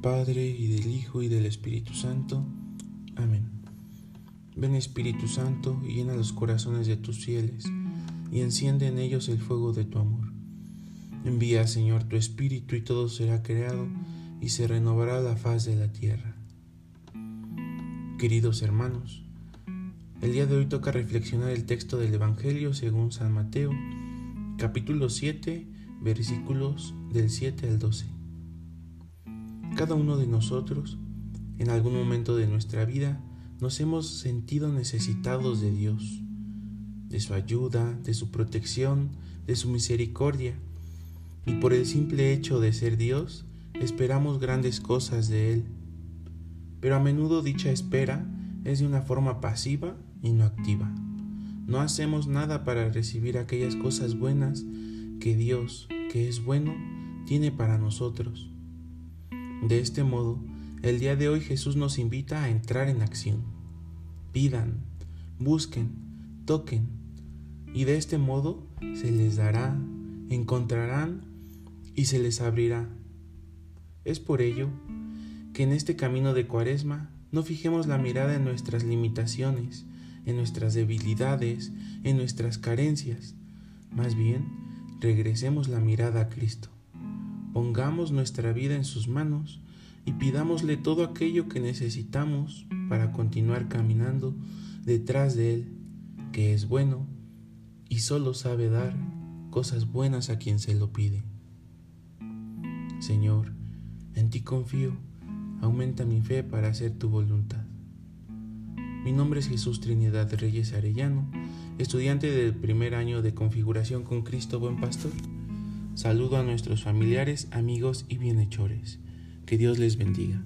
Padre y del Hijo y del Espíritu Santo. Amén. Ven Espíritu Santo y llena los corazones de tus fieles y enciende en ellos el fuego de tu amor. Envía, Señor, tu Espíritu y todo será creado y se renovará la faz de la tierra. Queridos hermanos, el día de hoy toca reflexionar el texto del Evangelio según San Mateo, capítulo 7, versículos del 7 al 12. Cada uno de nosotros, en algún momento de nuestra vida, nos hemos sentido necesitados de Dios, de su ayuda, de su protección, de su misericordia, y por el simple hecho de ser Dios, esperamos grandes cosas de Él. Pero a menudo dicha espera es de una forma pasiva y no activa. No hacemos nada para recibir aquellas cosas buenas que Dios, que es bueno, tiene para nosotros. De este modo, el día de hoy Jesús nos invita a entrar en acción. Pidan, busquen, toquen, y de este modo se les dará, encontrarán y se les abrirá. Es por ello que en este camino de Cuaresma no fijemos la mirada en nuestras limitaciones, en nuestras debilidades, en nuestras carencias. Más bien, regresemos la mirada a Cristo. Pongamos nuestra vida en sus manos y pidámosle todo aquello que necesitamos para continuar caminando detrás de Él, que es bueno y solo sabe dar cosas buenas a quien se lo pide. Señor, en ti confío, aumenta mi fe para hacer tu voluntad. Mi nombre es Jesús Trinidad Reyes Arellano, estudiante del primer año de configuración con Cristo Buen Pastor. Saludo a nuestros familiares, amigos y bienhechores. Que Dios les bendiga.